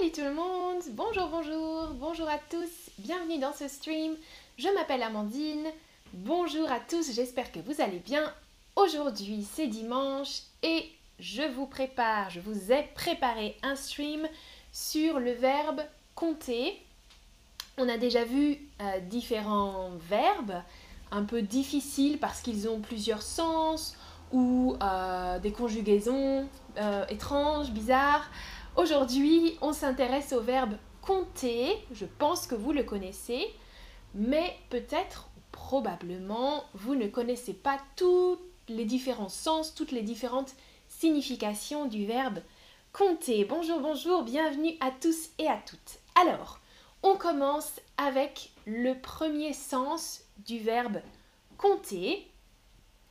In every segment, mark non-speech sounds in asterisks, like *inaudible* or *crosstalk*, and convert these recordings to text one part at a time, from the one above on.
Salut tout le monde Bonjour, bonjour, bonjour à tous, bienvenue dans ce stream. Je m'appelle Amandine. Bonjour à tous, j'espère que vous allez bien. Aujourd'hui c'est dimanche et je vous prépare, je vous ai préparé un stream sur le verbe compter. On a déjà vu euh, différents verbes un peu difficiles parce qu'ils ont plusieurs sens ou euh, des conjugaisons euh, étranges, bizarres. Aujourd'hui, on s'intéresse au verbe compter. Je pense que vous le connaissez, mais peut-être, probablement, vous ne connaissez pas tous les différents sens, toutes les différentes significations du verbe compter. Bonjour, bonjour, bienvenue à tous et à toutes. Alors, on commence avec le premier sens du verbe compter.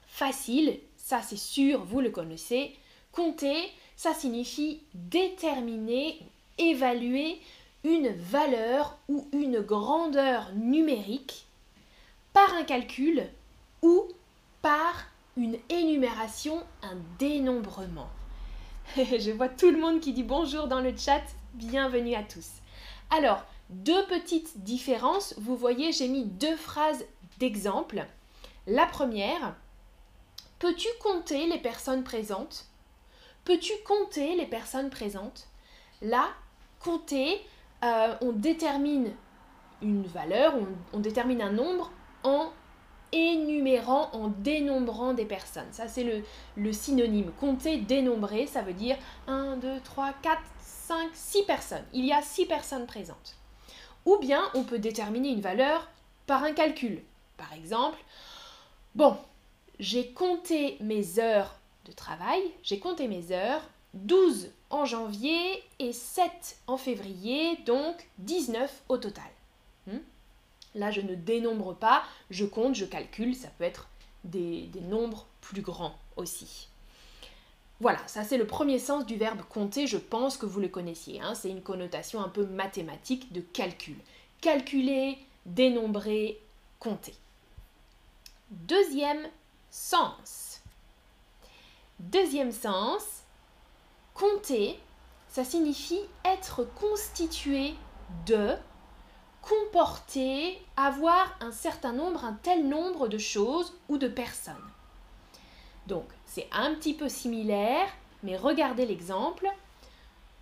Facile, ça c'est sûr, vous le connaissez. Compter, ça signifie déterminer, évaluer une valeur ou une grandeur numérique par un calcul ou par une énumération, un dénombrement. *laughs* Je vois tout le monde qui dit bonjour dans le chat, bienvenue à tous. Alors, deux petites différences, vous voyez, j'ai mis deux phrases d'exemple. La première, peux-tu compter les personnes présentes? Peux-tu compter les personnes présentes? Là, compter, euh, on détermine une valeur, on, détermine un nombre en énumérant, en dénombrant des personnes. Ça, c'est le, synonyme. Compter, dénombrer, ça veut dire 1, 2, 3, 4, 5, 6 personnes. Il y a 6 personnes présentes. Ou bien, on peut déterminer une valeur par un calcul. Par exemple, bon, j'ai compté mes heures de travail, j'ai compté mes heures, 12 en janvier et 7 en février, donc 19 au total. Hmm? Là, je ne dénombre pas, je compte, je calcule, ça peut être des, nombres plus grands aussi. Voilà, ça c'est le premier sens du verbe compter, je pense que vous le connaissiez. Hein. C'est une connotation un peu mathématique de calcul. Calculer, dénombrer, compter. Deuxième sens. Deuxième sens, compter, ça signifie être constitué de, comporter, avoir un certain nombre, un tel nombre de choses ou de personnes. Donc, c'est un petit peu similaire, mais regardez l'exemple.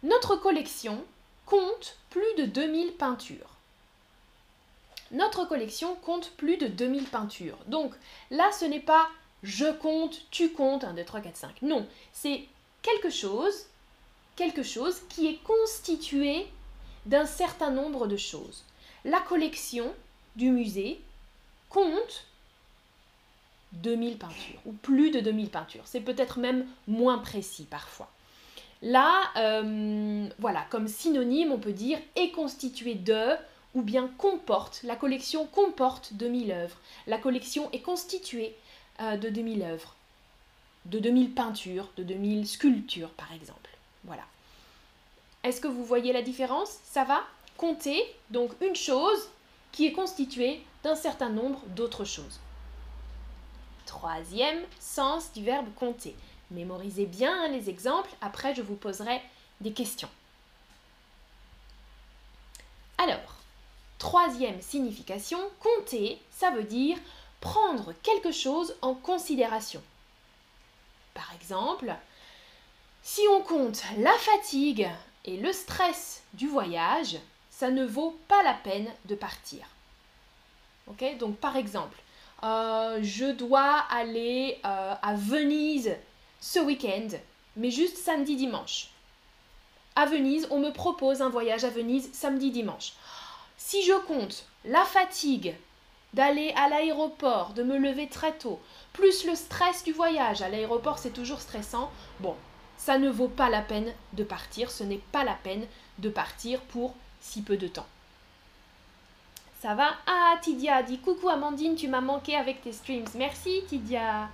Notre collection compte plus de 2000 peintures. Notre collection compte plus de 2000 peintures. Donc là, ce n'est pas je compte, tu comptes, 1, 2, 3, 4, 5. Non, c'est quelque chose, quelque chose qui est constitué d'un certain nombre de choses. La collection du musée compte 2000 peintures, ou plus de 2000 peintures. C'est peut-être même moins précis parfois. Là, euh, voilà, comme synonyme, on peut dire est constitué de ou bien comporte. La collection comporte 2000 œuvres. La collection est constituée euh, de 2000 œuvres, de 2000 peintures, de 2000 sculptures par exemple. Voilà. Est-ce que vous voyez la différence? Ça va Compter, donc une chose qui est constituée d'un certain nombre d'autres choses. Troisième sens du verbe compter. Mémorisez bien les exemples, après je vous poserai des questions. Alors, troisième signification, compter, ça veut dire prendre quelque chose en considération. Par exemple, si on compte la fatigue et le stress du voyage, ça ne vaut pas la peine de partir. Ok Donc par exemple, euh, je dois aller euh, à Venise ce week-end, mais juste samedi dimanche. À Venise, on me propose un voyage à Venise samedi dimanche. Si je compte la fatigue d'aller à l'aéroport, de me lever très tôt, plus le stress du voyage, à l'aéroport c'est toujours stressant, bon, ça ne vaut pas la peine de partir, ce n'est pas la peine de partir pour si peu de temps. Ça va? Ah, Tidia dit coucou Amandine, tu m'as manqué avec tes streams. Merci Tidia.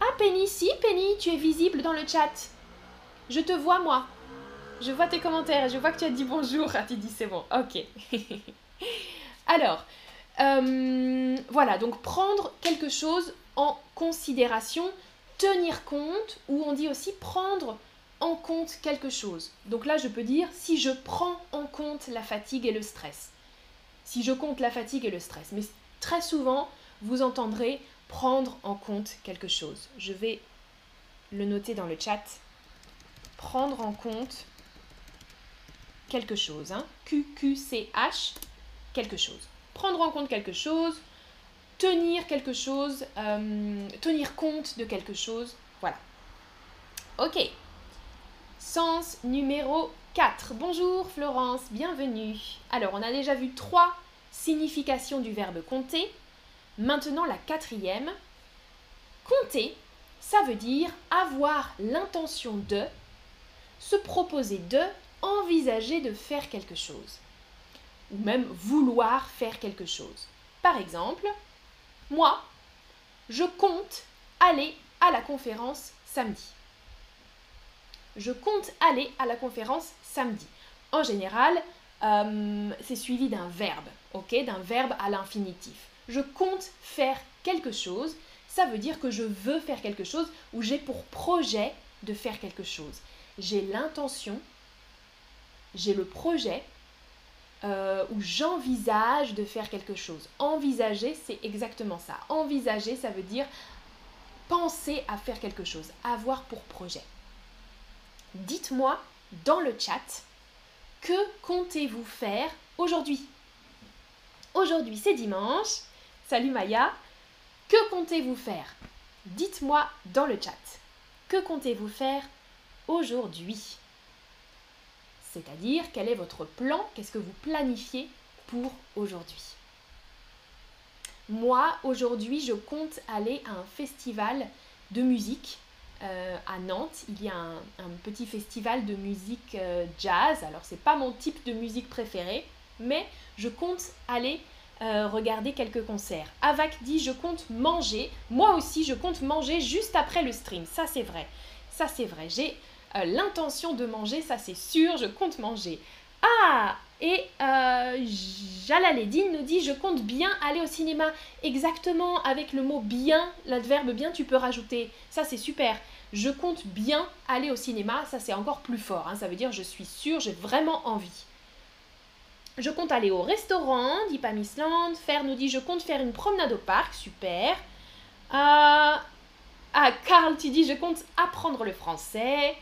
Ah, Penny, si, Penny, tu es visible dans le chat. Je te vois, moi. Je vois tes commentaires, je vois que tu as dit bonjour. Ah, tu c'est bon, ok. *laughs* Alors, euh, voilà, donc prendre quelque chose en considération, tenir compte, ou on dit aussi prendre en compte quelque chose. Donc là, je peux dire si je prends en compte la fatigue et le stress. Si je compte la fatigue et le stress. Mais très souvent, vous entendrez prendre en compte quelque chose. Je vais le noter dans le chat. Prendre en compte quelque chose. Hein. Q-Q-C-H, quelque chose. Prendre en compte quelque chose, tenir quelque chose, euh, tenir compte de quelque chose. Voilà. Ok. Sens numéro 4. Bonjour Florence, bienvenue. Alors, on a déjà vu trois significations du verbe compter. Maintenant, la quatrième. Compter, ça veut dire avoir l'intention de, se proposer de, envisager de faire quelque chose. Ou même vouloir faire quelque chose. Par exemple, moi, je compte aller à la conférence samedi. Je compte aller à la conférence samedi. En général, euh, c'est suivi d'un verbe, ok D'un verbe à l'infinitif. Je compte faire quelque chose, ça veut dire que je veux faire quelque chose ou j'ai pour projet de faire quelque chose. J'ai l'intention, j'ai le projet euh, ou j'envisage de faire quelque chose. Envisager, c'est exactement ça. Envisager, ça veut dire penser à faire quelque chose, avoir pour projet. Dites-moi dans le chat, que comptez-vous faire aujourd'hui? Aujourd'hui, c'est dimanche. Salut Maya. Que comptez-vous faire? Dites-moi dans le chat. Que comptez-vous faire aujourd'hui? C'est-à-dire, quel est votre plan? Qu'est-ce que vous planifiez pour aujourd'hui? Moi, aujourd'hui, je compte aller à un festival de musique euh, à Nantes. Il y a un, petit festival de musique euh, jazz. Alors, c'est pas mon type de musique préférée, mais je compte aller euh, regarder quelques concerts. Avak dit je compte manger. Moi aussi, je compte manger juste après le stream. Ça, c'est vrai. Ça, c'est vrai. J'ai euh, l'intention de manger, ça, c'est sûr. Je compte manger. Ah Et euh, Jalaledine nous dit je compte bien aller au cinéma. Exactement, avec le mot bien, l'adverbe bien, tu peux rajouter. Ça, c'est super. Je compte bien aller au cinéma. Ça, c'est encore plus fort. Hein. Ça veut dire je suis sûr, j'ai vraiment envie. Je compte aller au restaurant, dit Pamisland. Fer nous dit je compte faire une promenade au parc, super. Euh, ah, Karl, tu dis je compte apprendre le français.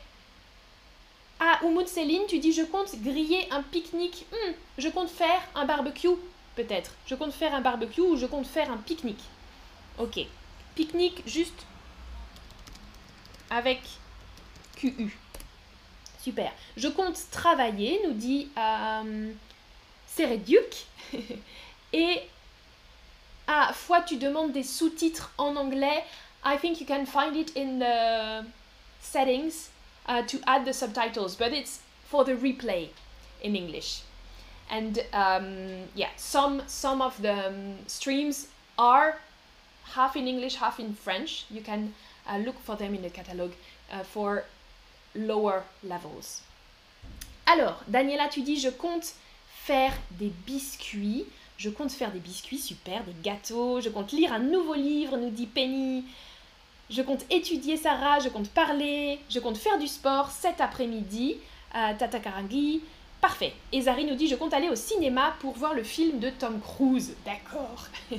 Ah, Oumoud Céline, tu dis je compte griller un pique-nique. Hmm, je compte faire un barbecue, peut-être. Je compte faire un barbecue ou je compte faire un pique-nique. Ok. Pique-nique juste avec QU. Super. Je compte travailler, nous dit euh, Duke. *laughs* Et à fois tu demandes des sous-titres en anglais. I think you can find it in the settings uh, to add the subtitles, but it's for the replay in English. And um, yeah, some some of the um, streams are half in English, half in French. You can uh, look for them in the catalog uh, for lower levels. Alors, Daniela, tu dis je compte faire des biscuits. Je compte faire des biscuits, super, des gâteaux. Je compte lire un nouveau livre, nous dit Penny. Je compte étudier Sarah, je compte parler, je compte faire du sport cet après-midi. à Tata Karangi. Parfait. Et Zari nous dit Je compte aller au cinéma pour voir le film de Tom Cruise. D'accord. *laughs*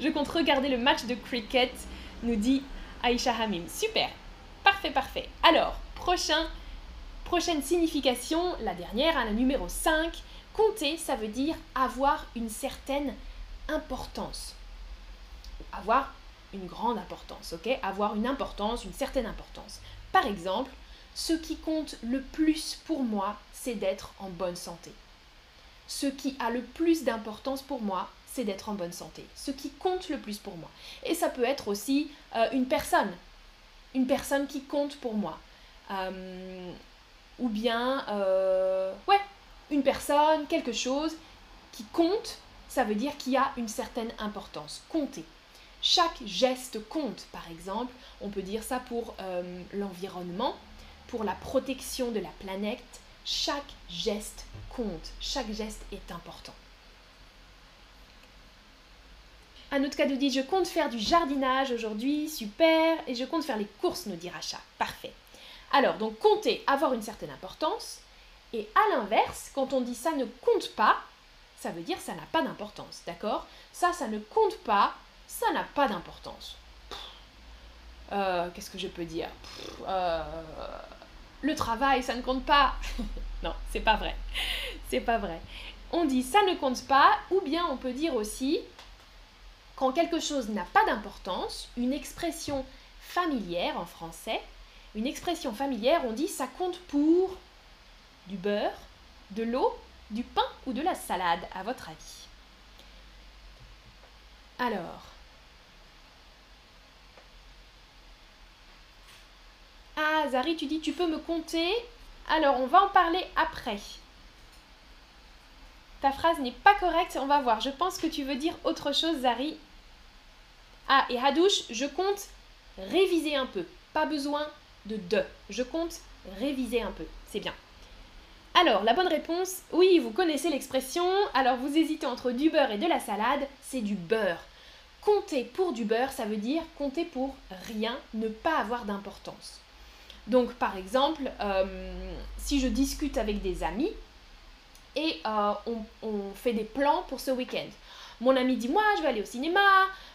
je compte regarder le match de cricket, nous dit Aisha Hamim. Super. Parfait, parfait. Alors, prochain, prochaine signification, la dernière, hein, la numéro 5. Compter, ça veut dire avoir une certaine importance. Avoir une grande importance, ok? Avoir une importance, une certaine importance. Par exemple, ce qui compte le plus pour moi, c'est d'être en bonne santé. Ce qui a le plus d'importance pour moi, c'est d'être en bonne santé. Ce qui compte le plus pour moi. Et ça peut être aussi euh, une personne. Une personne qui compte pour moi. Euh, ou bien, euh, ouais, une personne, quelque chose qui compte, ça veut dire qu'il y a une certaine importance. Compter. Chaque geste compte, par exemple, on peut dire ça pour euh, l'environnement, pour la protection de la planète. Chaque geste compte, chaque geste est important. Un autre cas nous dit Je compte faire du jardinage aujourd'hui, super, et je compte faire les courses, nous dit Racha. Parfait. Alors, donc compter, avoir une certaine importance. Et à l'inverse, quand on dit ça ne compte pas, ça veut dire ça n'a pas d'importance, d'accord? Ça, ça ne compte pas, ça n'a pas d'importance. Euh, Qu'est-ce que je peux dire? Euh, Le travail, ça ne compte pas. *laughs* non, c'est pas vrai. C'est pas vrai. On dit ça ne compte pas, ou bien on peut dire aussi quand quelque chose n'a pas d'importance, une expression familière en français, une expression familière, on dit ça compte pour du beurre, de l'eau, du pain ou de la salade, à votre avis? Alors. Ah, Zari, tu dis tu peux me compter Alors, on va en parler après. Ta phrase n'est pas correcte, on va voir. Je pense que tu veux dire autre chose, Zari. Ah, et Hadouche, je compte réviser un peu. Pas besoin de de. Je compte réviser un peu. C'est bien. Alors, la bonne réponse, oui, vous connaissez l'expression. Alors, vous hésitez entre du beurre et de la salade, c'est du beurre. Compter pour du beurre, ça veut dire compter pour rien, ne pas avoir d'importance. Donc, par exemple, euh, si je discute avec des amis et euh, on, fait des plans pour ce week-end. Mon ami dit moi je vais aller au cinéma,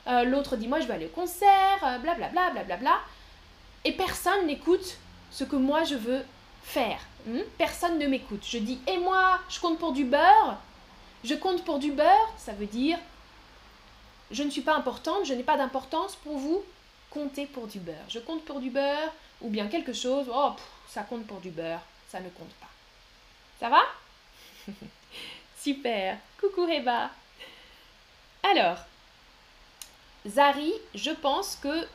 euh, l'autre dit moi je vais aller au concert, blablabla, blablabla. Bla, et personne n'écoute ce que moi je veux faire. Hmm? Personne ne m'écoute. Je dis et moi je compte pour du beurre? Je compte pour du beurre, ça veut dire je ne suis pas importante, je n'ai pas d'importance pour vous. Comptez pour du beurre. Je compte pour du beurre, ou bien quelque chose, oh, ça compte pour du beurre, ça ne compte pas. Ça va? *laughs* Super. Coucou Reba. Alors, Zari, je pense que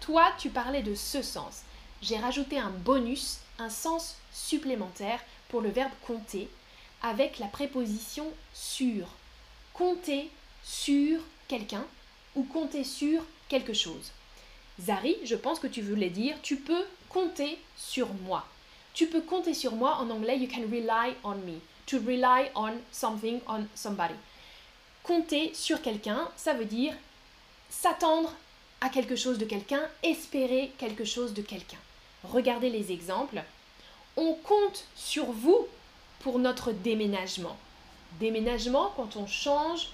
toi, tu parlais de ce sens. J'ai rajouté un bonus, un sens supplémentaire pour le verbe compter avec la préposition sur. Compter sur quelqu'un ou compter sur quelque chose. Zari, je pense que tu voulais dire tu peux compter sur moi. Tu peux compter sur moi en anglais, you can rely on me. To rely on something, on somebody. Compter sur quelqu'un, ça veut dire s'attendre à quelque chose de quelqu'un, espérer quelque chose de quelqu'un. Regardez les exemples. On compte sur vous pour notre déménagement. Déménagement quand on change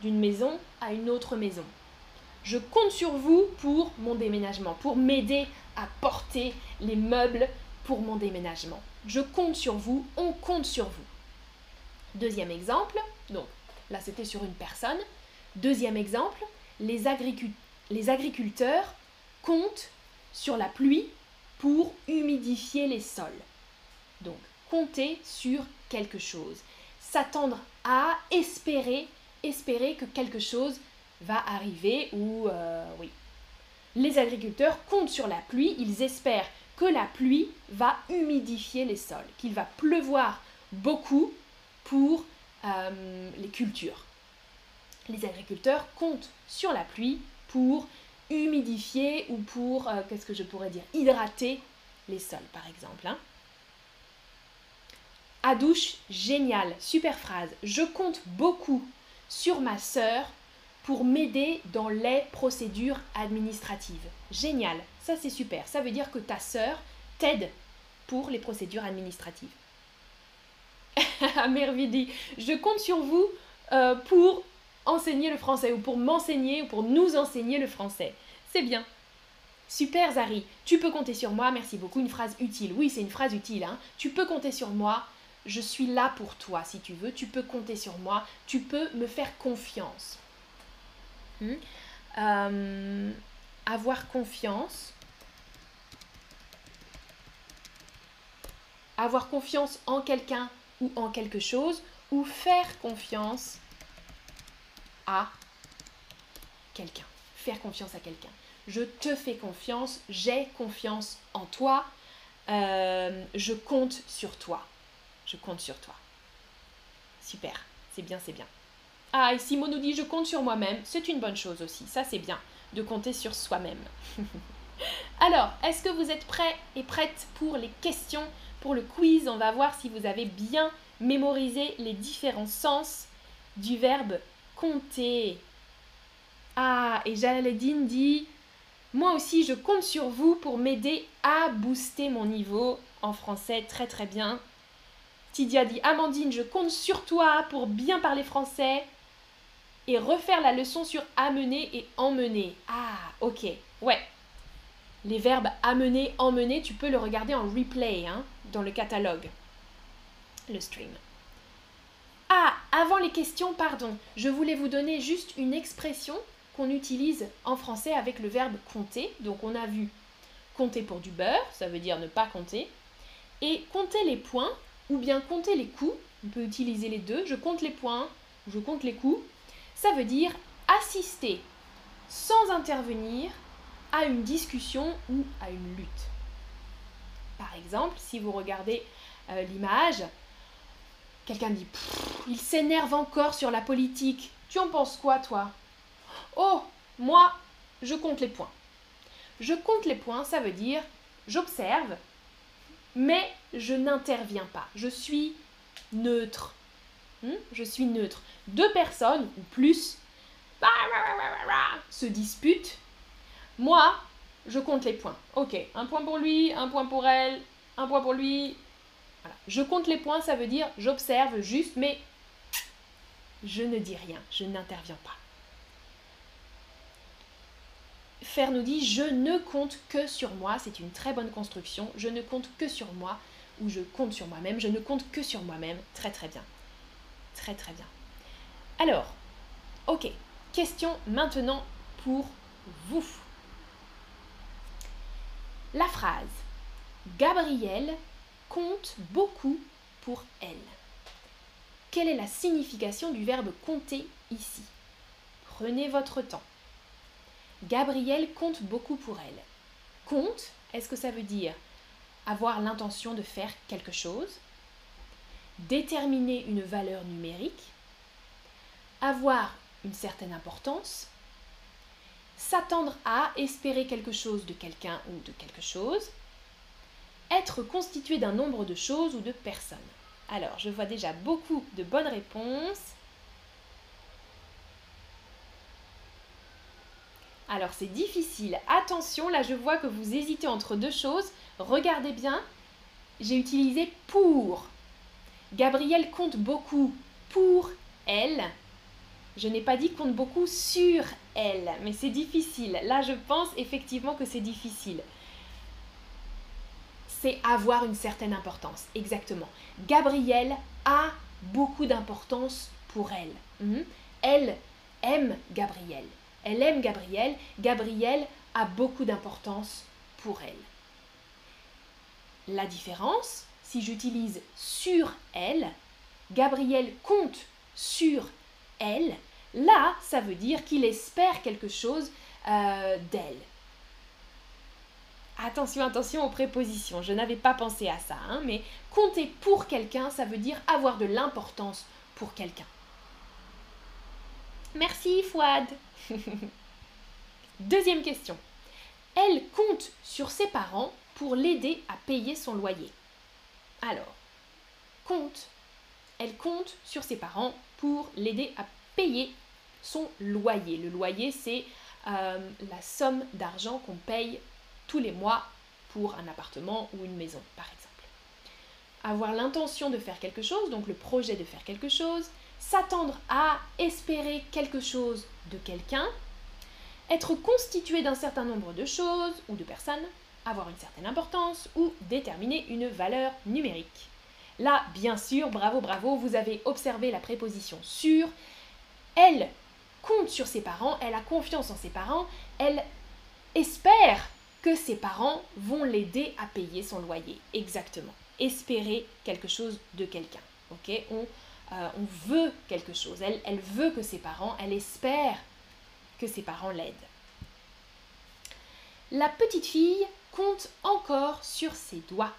d'une maison à une autre maison. Je compte sur vous pour mon déménagement, pour m'aider à porter les meubles pour mon déménagement. Je compte sur vous, on compte sur vous. Deuxième exemple, donc là c'était sur une personne. Deuxième exemple, les, les agriculteurs comptent sur la pluie pour humidifier les sols. Donc compter sur quelque chose, s'attendre à espérer, espérer que quelque chose va arriver ou euh, oui. Les agriculteurs comptent sur la pluie, ils espèrent que la pluie va humidifier les sols, qu'il va pleuvoir beaucoup pour euh, les cultures. Les agriculteurs comptent sur la pluie pour humidifier ou pour, euh, qu'est-ce que je pourrais dire, hydrater les sols par exemple. Hein. À douche, génial, super phrase. Je compte beaucoup sur ma sœur pour m'aider dans les procédures administratives. Génial, ça c'est super. Ça veut dire que ta sœur t'aide pour les procédures administratives. *laughs* Mervidi, je compte sur vous euh, pour enseigner le français ou pour m'enseigner ou pour nous enseigner le français. C'est bien. Super Zari, tu peux compter sur moi, merci beaucoup, une phrase utile. Oui, c'est une phrase utile. Hein. Tu peux compter sur moi, je suis là pour toi si tu veux, tu peux compter sur moi, tu peux me faire confiance. Hmm. Euh, avoir confiance. Avoir confiance en quelqu'un ou en quelque chose. Ou faire confiance à quelqu'un. Faire confiance à quelqu'un. Je te fais confiance, j'ai confiance en toi, euh, je compte sur toi. Je compte sur toi. Super, c'est bien, c'est bien. Ah, et Simon nous dit je compte sur moi-même. C'est une bonne chose aussi. Ça, c'est bien de compter sur soi-même. *laughs* Alors, est-ce que vous êtes prêts et prêtes pour les questions, pour le quiz? On va voir si vous avez bien mémorisé les différents sens du verbe compter. Ah, et Jalaledine dit Moi aussi, je compte sur vous pour m'aider à booster mon niveau en français très très bien. Tidia dit Amandine, je compte sur toi pour bien parler français et refaire la leçon sur amener et emmener. Ah, ok, ouais. Les verbes amener, emmener, tu peux le regarder en replay hein, dans le catalogue, le stream. Ah, avant les questions, pardon, je voulais vous donner juste une expression qu'on utilise en français avec le verbe compter. Donc on a vu compter pour du beurre, ça veut dire ne pas compter, et compter les points ou bien compter les coups. On peut utiliser les deux. Je compte les points, je compte les coups. Ça veut dire assister sans intervenir à une discussion ou à une lutte. Par exemple, si vous regardez euh, l'image, quelqu'un dit Il s'énerve encore sur la politique. Tu en penses quoi, toi? Oh, moi, je compte les points. Je compte les points, ça veut dire j'observe, mais je n'interviens pas. Je suis neutre. Hmm? Je suis neutre. Deux personnes ou plus se disputent. Moi, je compte les points. Ok, un point pour lui, un point pour elle, un point pour lui. Je compte les points, ça veut dire j'observe juste, mais je ne dis rien, je n'interviens pas. Faire nous dit je ne compte que sur moi, c'est une très bonne construction, je ne compte que sur moi ou je compte sur moi-même, je ne compte que sur moi-même, très très bien. Très très bien. Alors, ok, question maintenant pour vous. La phrase Gabrielle compte beaucoup pour elle. Quelle est la signification du verbe compter ici? Prenez votre temps. Gabrielle compte beaucoup pour elle. Compte, est-ce que ça veut dire avoir l'intention de faire quelque chose? Déterminer une valeur numérique Avoir une certaine importance S'attendre à espérer quelque chose de quelqu'un ou de quelque chose Être constitué d'un nombre de choses ou de personnes alors, je vois déjà beaucoup de bonnes réponses. Alors c'est difficile. Attention, là je vois que vous hésitez entre deux choses. Regardez bien, j'ai utilisé pour. Gabrielle compte beaucoup pour elle. Je n'ai pas dit compte beaucoup sur elle, mais c'est difficile. Là je pense effectivement que c'est difficile. C'est avoir une certaine importance, exactement. Gabrielle a beaucoup d'importance pour elle. Mhm. Elle aime Gabrielle. Elle aime Gabrielle. Gabrielle a beaucoup d'importance pour elle. La différence, si j'utilise sur elle, Gabrielle compte sur elle, là, ça veut dire qu'il espère quelque chose euh, d'elle. Attention, attention aux prépositions, je n'avais pas pensé à ça, hein, mais compter pour quelqu'un, ça veut dire avoir de l'importance pour quelqu'un. Merci Fouad. *laughs* Deuxième question. Elle compte sur ses parents pour l'aider à payer son loyer. Alors, compte. Elle compte sur ses parents pour l'aider à payer son loyer. Le loyer, c'est euh, la somme d'argent qu'on paye tous les mois pour un appartement ou une maison, par exemple. Avoir l'intention de faire quelque chose, donc le projet de faire quelque chose, s'attendre à espérer quelque chose de quelqu'un, être constitué d'un certain nombre de choses ou de personnes, avoir une certaine importance ou déterminer une valeur numérique. Là, bien sûr, bravo, bravo, vous avez observé la préposition sur. Elle compte sur ses parents, elle a confiance en ses parents, elle espère que ses parents vont l'aider à payer son loyer. Exactement. Espérer quelque chose de quelqu'un. Ok? On, euh, veut quelque chose. Elle, elle veut que ses parents, elle espère que ses parents l'aident. La petite fille compte encore sur ses doigts.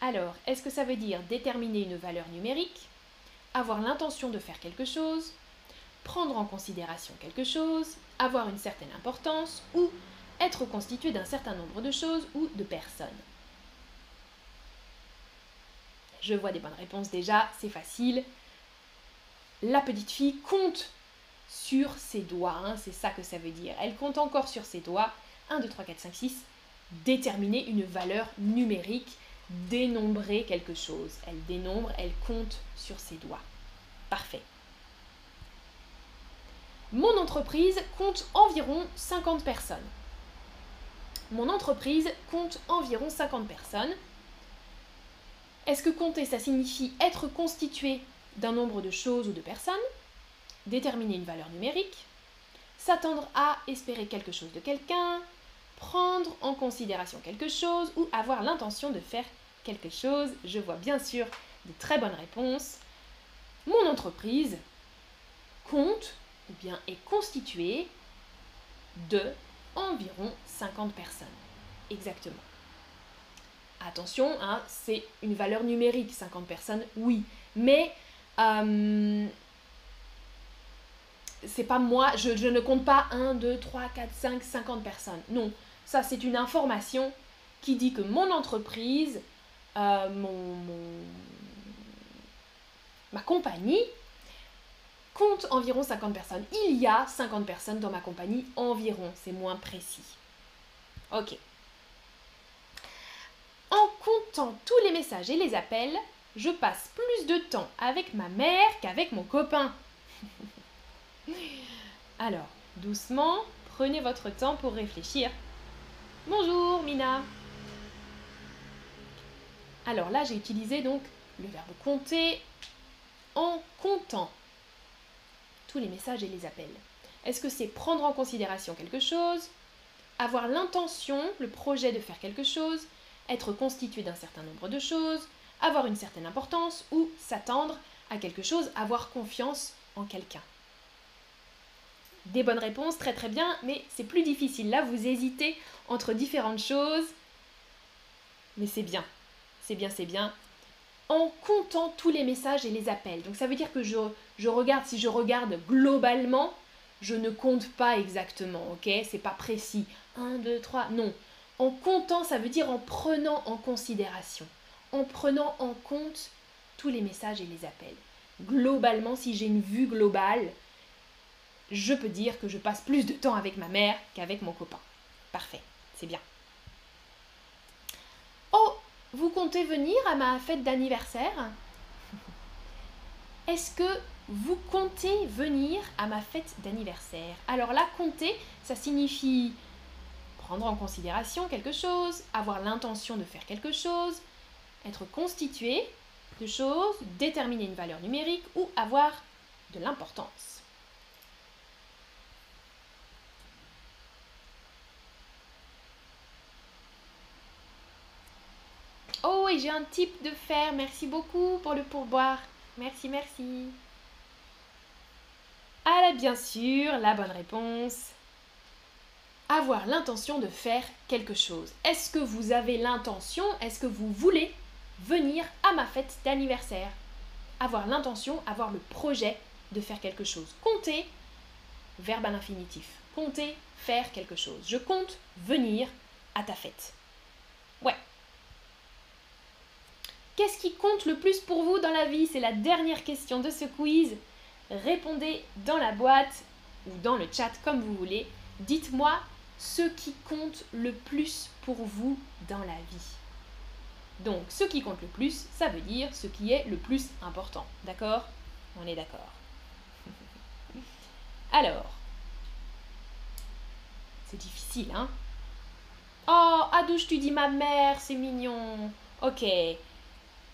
Alors, est-ce que ça veut dire déterminer une valeur numérique, avoir l'intention de faire quelque chose, prendre en considération quelque chose, avoir une certaine importance ou être constitué d'un certain nombre de choses ou de personnes? Je vois des bonnes réponses déjà, c'est facile. La petite fille compte sur ses doigts, hein, c'est ça que ça veut dire. Elle compte encore sur ses doigts. 1, 2, 3, 4, 5, 6. Déterminer une valeur numérique, dénombrer quelque chose. Elle dénombre, elle compte sur ses doigts. Parfait. Mon entreprise compte environ 50 personnes. Mon entreprise compte environ 50 personnes. Est-ce que compter, ça signifie être constitué d'un nombre de choses ou de personnes? Déterminer une valeur numérique S'attendre à espérer quelque chose de quelqu'un Prendre en considération quelque chose ou avoir l'intention de faire quelque chose Je vois bien sûr de très bonnes réponses. Mon entreprise compte ou bien est constituée de environ 50 personnes. Exactement. Attention, hein, c'est une valeur numérique, 50 personnes, oui. Mais euh, c'est pas moi, je, ne compte pas 1, 2, 3, 4, 5, 50 personnes. Non, ça c'est une information qui dit que mon entreprise, euh, mon, ma compagnie, compte environ 50 personnes. Il y a 50 personnes dans ma compagnie environ, c'est moins précis. Ok. En comptant tous les messages et les appels, je passe plus de temps avec ma mère qu'avec mon copain. *laughs* Alors, doucement, prenez votre temps pour réfléchir. Bonjour Mina. Alors là, j'ai utilisé donc le verbe compter en comptant tous les messages et les appels. Est-ce que c'est prendre en considération quelque chose, avoir l'intention, le projet de faire quelque chose, être constitué d'un certain nombre de choses, avoir une certaine importance ou s'attendre à quelque chose, avoir confiance en quelqu'un? Des bonnes réponses, très très bien, mais c'est plus difficile. Là, vous hésitez entre différentes choses, mais c'est bien, c'est bien, c'est bien en comptant tous les messages et les appels. Donc ça veut dire que je, je regarde, si je regarde globalement, je ne compte pas exactement, ok? C'est pas précis. 1, 2, 3, non. En comptant, ça veut dire en prenant en considération, en prenant en compte tous les messages et les appels. Globalement, si j'ai une vue globale, je peux dire que je passe plus de temps avec ma mère qu'avec mon copain. Parfait, c'est bien. Oh, vous comptez venir à ma fête d'anniversaire? *laughs* Est-ce que vous comptez venir à ma fête d'anniversaire? Alors là, compter, ça signifie prendre en considération quelque chose, avoir l'intention de faire quelque chose, être constitué de choses, déterminer une valeur numérique ou avoir de l'importance. Oh, j'ai un type de faire. Merci beaucoup pour le pourboire. Merci, merci. Ah bien sûr, la bonne réponse. Avoir l'intention de faire quelque chose. Est-ce que vous avez l'intention, est-ce que vous voulez venir à ma fête d'anniversaire? Avoir l'intention, avoir le projet de faire quelque chose. Compter, verbe à l'infinitif. Compter, faire quelque chose. Je compte venir à ta fête. Ouais, Qu'est-ce qui compte le plus pour vous dans la vie? C'est la dernière question de ce quiz. Répondez dans la boîte ou dans le chat comme vous voulez. Dites-moi ce qui compte le plus pour vous dans la vie. Donc, ce qui compte le plus, ça veut dire ce qui est le plus important. D'accord? On est d'accord. *laughs* Alors, c'est difficile, hein? Oh, Adouche, tu dis ma mère, c'est mignon. Ok,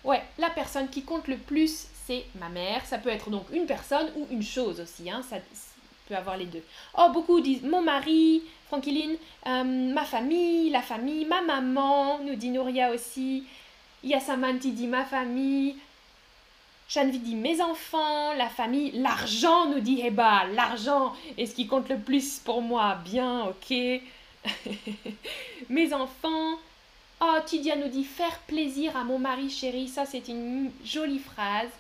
Ouais, la personne qui compte le plus, c'est ma mère. Ça peut être donc une personne ou une chose aussi. Hein. Ça peut avoir les deux. Oh, beaucoup disent mon mari, Franquiline, euh, ma famille, la famille, ma maman, nous dit Nouria aussi. Yasaman dit ma famille. Chanvi dit mes enfants, la famille, l'argent, nous dit Heba, l'argent est ce qui compte le plus pour moi. Bien, ok. *laughs* mes enfants, Oh, Tidia nous dit faire plaisir à mon mari chéri. Ça, c'est une jolie phrase.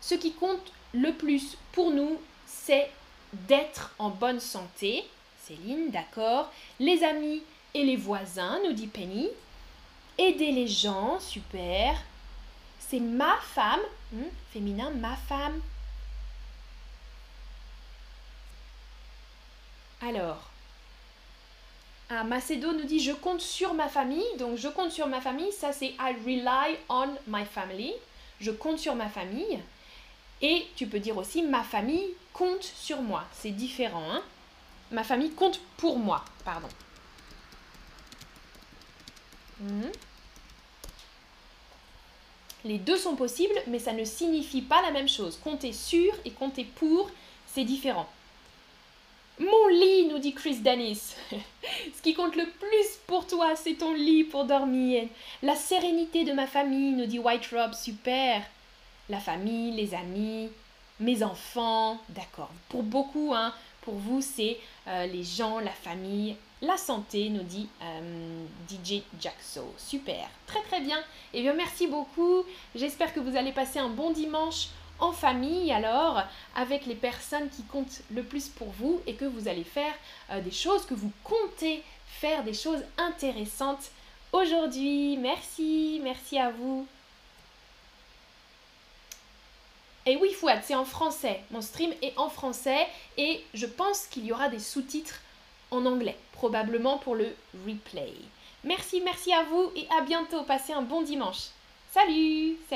Ce qui compte le plus pour nous, c'est d'être en bonne santé. Céline, d'accord. Les amis et les voisins, nous dit Penny. Aider les gens, super. C'est ma femme, hmm, féminin, ma femme. Alors, ah, Macedo nous dit je compte sur ma famille. Donc je compte sur ma famille, ça c'est I rely on my family. Je compte sur ma famille. Et tu peux dire aussi ma famille compte sur moi. C'est différent. Hein ma famille compte pour moi. Pardon. Hmm. Les deux sont possibles, mais ça ne signifie pas la même chose. Compter sur et compter pour, c'est différent. Mon lit, nous dit Chris Dennis. *laughs* Ce qui compte le plus pour toi, c'est ton lit pour dormir. La sérénité de ma famille, nous dit White Rob, super. La famille, les amis, mes enfants, d'accord. Pour beaucoup, hein, pour vous, c'est euh, les gens, la famille, la santé, nous dit euh, DJ Jackso. Super, très très bien. Eh bien merci beaucoup. J'espère que vous allez passer un bon dimanche en famille alors avec les personnes qui comptent le plus pour vous et que vous allez faire euh, des choses que vous comptez faire des choses intéressantes aujourd'hui. Merci, merci à vous. Et oui, Fouad, c'est en français. Mon stream est en français et je pense qu'il y aura des sous-titres en anglais, probablement pour le replay. Merci, merci à vous et à bientôt. Passez un bon dimanche. Salut, salut.